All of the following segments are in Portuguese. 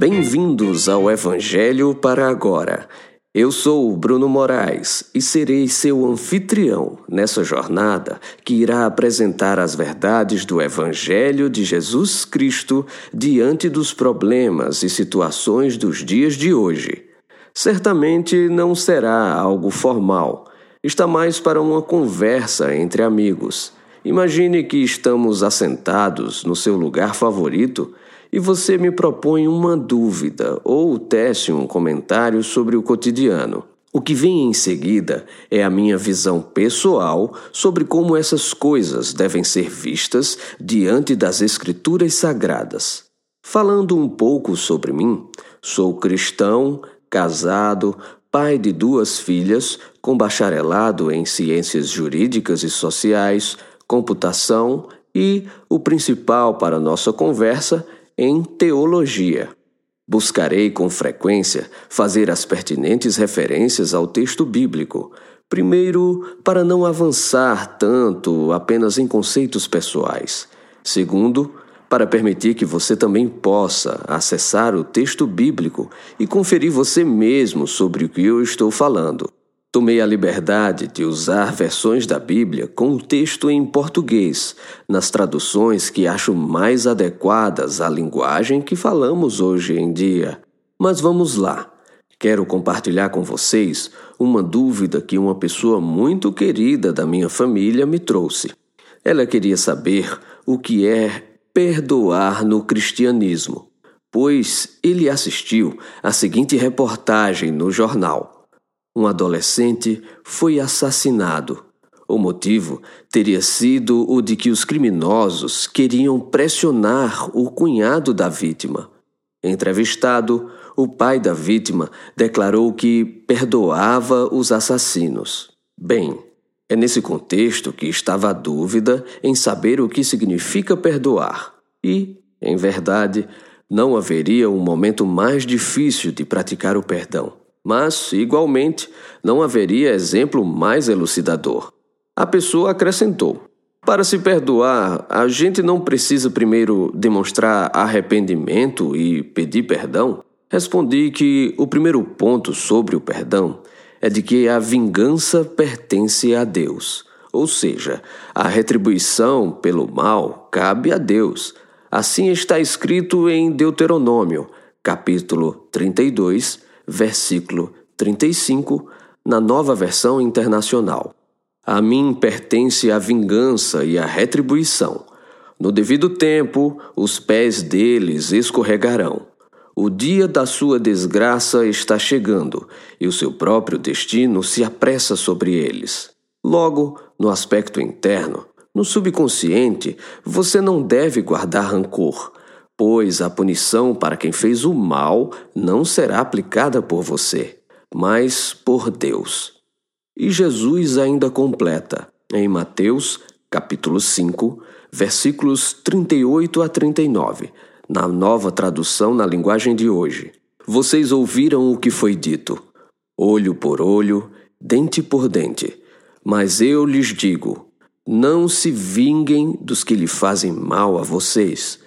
Bem-vindos ao Evangelho para agora. Eu sou o Bruno Moraes e serei seu anfitrião nessa jornada que irá apresentar as verdades do Evangelho de Jesus Cristo diante dos problemas e situações dos dias de hoje. Certamente não será algo formal, está mais para uma conversa entre amigos. Imagine que estamos assentados no seu lugar favorito e você me propõe uma dúvida ou tece um comentário sobre o cotidiano. O que vem em seguida é a minha visão pessoal sobre como essas coisas devem ser vistas diante das Escrituras Sagradas. Falando um pouco sobre mim, sou cristão, casado, pai de duas filhas, com bacharelado em ciências jurídicas e sociais, computação e, o principal para nossa conversa, em teologia. Buscarei com frequência fazer as pertinentes referências ao texto bíblico, primeiro, para não avançar tanto apenas em conceitos pessoais. Segundo, para permitir que você também possa acessar o texto bíblico e conferir você mesmo sobre o que eu estou falando. Tomei a liberdade de usar versões da Bíblia com o texto em português, nas traduções que acho mais adequadas à linguagem que falamos hoje em dia. Mas vamos lá. Quero compartilhar com vocês uma dúvida que uma pessoa muito querida da minha família me trouxe. Ela queria saber o que é perdoar no cristianismo, pois ele assistiu a seguinte reportagem no jornal um adolescente foi assassinado. O motivo teria sido o de que os criminosos queriam pressionar o cunhado da vítima. Entrevistado, o pai da vítima declarou que perdoava os assassinos. Bem, é nesse contexto que estava a dúvida em saber o que significa perdoar. E, em verdade, não haveria um momento mais difícil de praticar o perdão. Mas, igualmente, não haveria exemplo mais elucidador. A pessoa acrescentou: Para se perdoar, a gente não precisa primeiro demonstrar arrependimento e pedir perdão? Respondi que o primeiro ponto sobre o perdão é de que a vingança pertence a Deus, ou seja, a retribuição pelo mal cabe a Deus. Assim está escrito em Deuteronômio, capítulo 32, versículo 35, na nova versão internacional. A mim pertence a vingança e a retribuição. No devido tempo, os pés deles escorregarão. O dia da sua desgraça está chegando e o seu próprio destino se apressa sobre eles. Logo, no aspecto interno, no subconsciente, você não deve guardar rancor, pois a punição para quem fez o mal não será aplicada por você, mas por Deus. E Jesus ainda completa, em Mateus, capítulo 5, versículos 38 a 39, na nova tradução na linguagem de hoje. Vocês ouviram o que foi dito: olho por olho, dente por dente. Mas eu lhes digo: não se vinguem dos que lhe fazem mal a vocês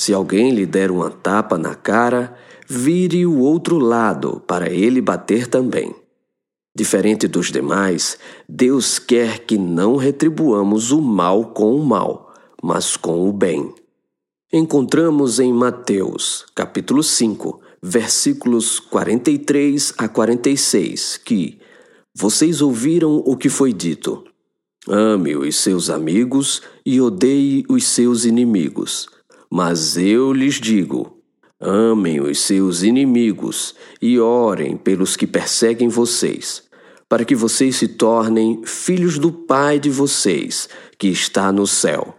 se alguém lhe der uma tapa na cara, vire o outro lado para ele bater também. Diferente dos demais, Deus quer que não retribuamos o mal com o mal, mas com o bem. Encontramos em Mateus, capítulo 5, versículos 43 a 46, que vocês ouviram o que foi dito: Ame os seus amigos e odeie os seus inimigos. Mas eu lhes digo: amem os seus inimigos e orem pelos que perseguem vocês, para que vocês se tornem filhos do Pai de vocês, que está no céu.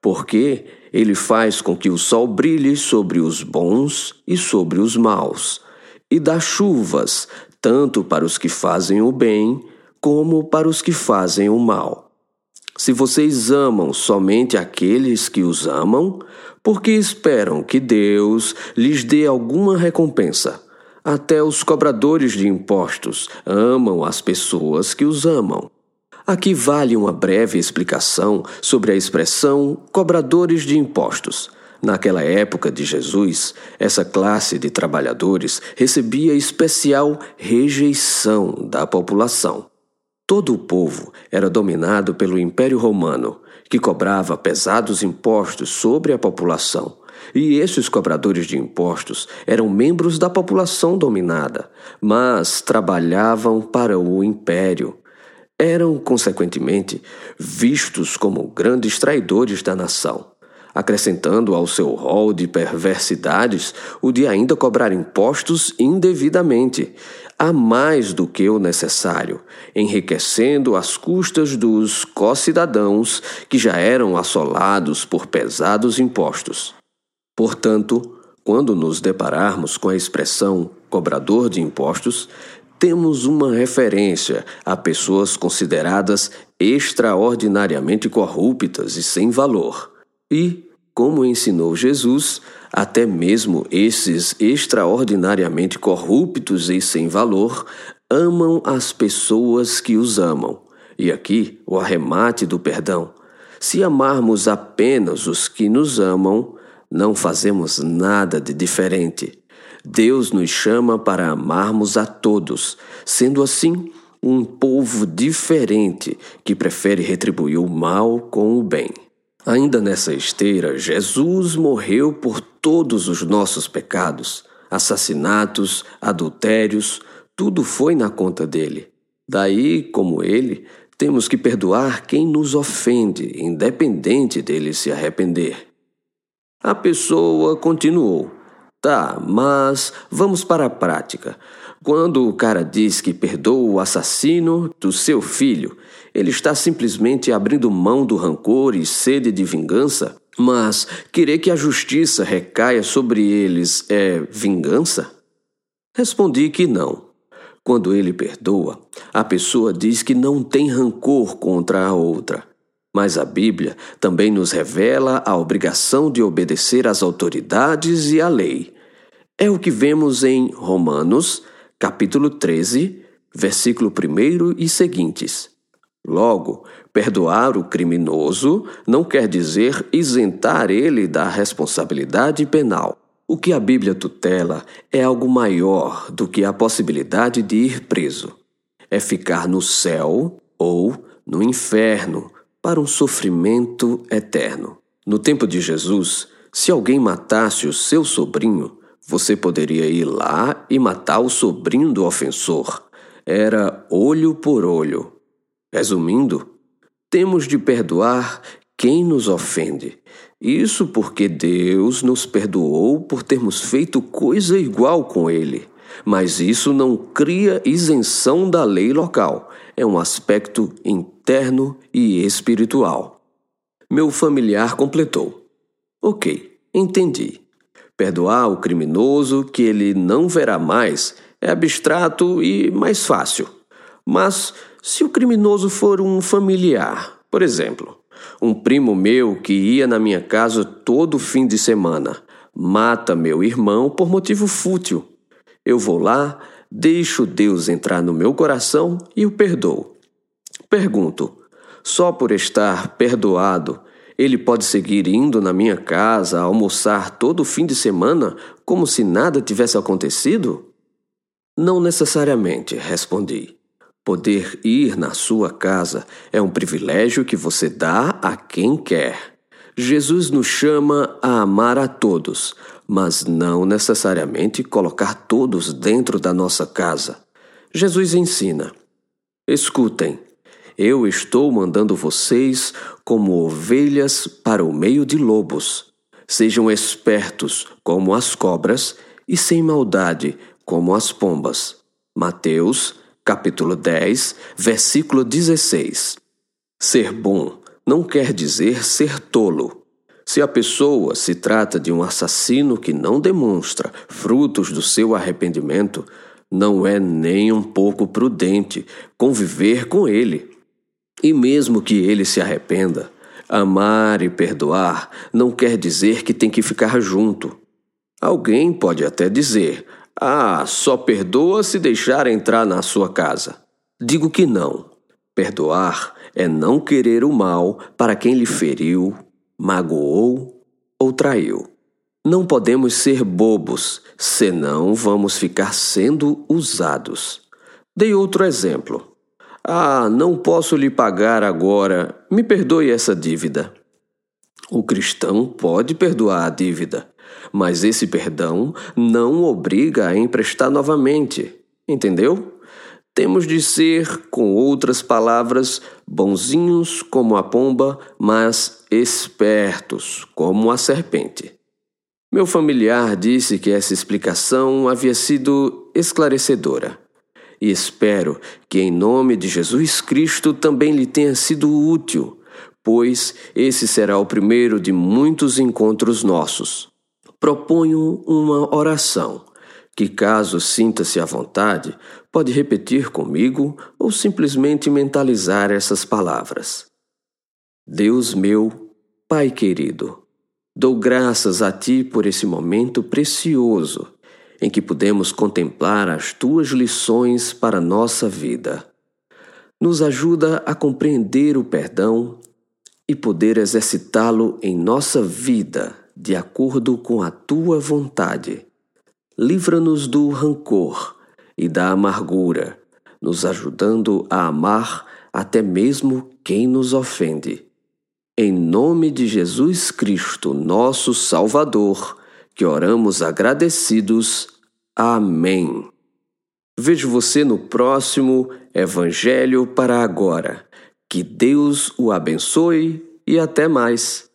Porque ele faz com que o sol brilhe sobre os bons e sobre os maus, e dá chuvas tanto para os que fazem o bem como para os que fazem o mal. Se vocês amam somente aqueles que os amam, porque esperam que Deus lhes dê alguma recompensa. Até os cobradores de impostos amam as pessoas que os amam. Aqui vale uma breve explicação sobre a expressão cobradores de impostos. Naquela época de Jesus, essa classe de trabalhadores recebia especial rejeição da população. Todo o povo era dominado pelo Império Romano, que cobrava pesados impostos sobre a população. E esses cobradores de impostos eram membros da população dominada, mas trabalhavam para o império. Eram, consequentemente, vistos como grandes traidores da nação acrescentando ao seu rol de perversidades o de ainda cobrar impostos indevidamente, a mais do que o necessário, enriquecendo às custas dos co-cidadãos que já eram assolados por pesados impostos. Portanto, quando nos depararmos com a expressão cobrador de impostos, temos uma referência a pessoas consideradas extraordinariamente corruptas e sem valor. E, como ensinou Jesus, até mesmo esses extraordinariamente corruptos e sem valor amam as pessoas que os amam. E aqui o arremate do perdão. Se amarmos apenas os que nos amam, não fazemos nada de diferente. Deus nos chama para amarmos a todos, sendo assim um povo diferente que prefere retribuir o mal com o bem. Ainda nessa esteira, Jesus morreu por todos os nossos pecados, assassinatos, adultérios, tudo foi na conta dele. Daí, como ele, temos que perdoar quem nos ofende, independente dele se arrepender. A pessoa continuou: Tá, mas vamos para a prática. Quando o cara diz que perdoa o assassino do seu filho, ele está simplesmente abrindo mão do rancor e sede de vingança? Mas querer que a justiça recaia sobre eles é vingança? Respondi que não. Quando ele perdoa, a pessoa diz que não tem rancor contra a outra. Mas a Bíblia também nos revela a obrigação de obedecer às autoridades e à lei. É o que vemos em Romanos capítulo 13, versículo 1 e seguintes. Logo, perdoar o criminoso não quer dizer isentar ele da responsabilidade penal. O que a Bíblia tutela é algo maior do que a possibilidade de ir preso. É ficar no céu ou no inferno para um sofrimento eterno. No tempo de Jesus, se alguém matasse o seu sobrinho, você poderia ir lá e matar o sobrinho do ofensor. Era olho por olho. Resumindo, temos de perdoar quem nos ofende. Isso porque Deus nos perdoou por termos feito coisa igual com Ele. Mas isso não cria isenção da lei local. É um aspecto interno e espiritual. Meu familiar completou. Ok, entendi. Perdoar o criminoso que ele não verá mais é abstrato e mais fácil. Mas se o criminoso for um familiar, por exemplo, um primo meu que ia na minha casa todo fim de semana, mata meu irmão por motivo fútil. Eu vou lá, deixo Deus entrar no meu coração e o perdoo. Pergunto: só por estar perdoado ele pode seguir indo na minha casa almoçar todo fim de semana como se nada tivesse acontecido? Não necessariamente, respondi. Poder ir na sua casa é um privilégio que você dá a quem quer. Jesus nos chama a amar a todos, mas não necessariamente colocar todos dentro da nossa casa. Jesus ensina: escutem, eu estou mandando vocês como ovelhas para o meio de lobos. Sejam espertos como as cobras e sem maldade como as pombas. Mateus, capítulo 10, versículo 16. Ser bom não quer dizer ser tolo. Se a pessoa se trata de um assassino que não demonstra frutos do seu arrependimento, não é nem um pouco prudente conviver com ele. E mesmo que ele se arrependa, amar e perdoar não quer dizer que tem que ficar junto. Alguém pode até dizer: Ah, só perdoa se deixar entrar na sua casa. Digo que não. Perdoar é não querer o mal para quem lhe feriu, magoou ou traiu. Não podemos ser bobos, senão vamos ficar sendo usados. Dei outro exemplo. Ah, não posso lhe pagar agora, me perdoe essa dívida. O cristão pode perdoar a dívida, mas esse perdão não obriga a emprestar novamente, entendeu? Temos de ser, com outras palavras, bonzinhos como a pomba, mas espertos como a serpente. Meu familiar disse que essa explicação havia sido esclarecedora. E espero que, em nome de Jesus Cristo, também lhe tenha sido útil, pois esse será o primeiro de muitos encontros nossos. Proponho uma oração que, caso sinta-se à vontade, pode repetir comigo ou simplesmente mentalizar essas palavras. Deus meu, Pai querido, dou graças a Ti por esse momento precioso em que podemos contemplar as Tuas lições para nossa vida. Nos ajuda a compreender o perdão e poder exercitá-lo em nossa vida de acordo com a Tua vontade livra-nos do rancor e da amargura, nos ajudando a amar até mesmo quem nos ofende. Em nome de Jesus Cristo, nosso Salvador, que oramos agradecidos. Amém. Vejo você no próximo Evangelho para agora. Que Deus o abençoe e até mais.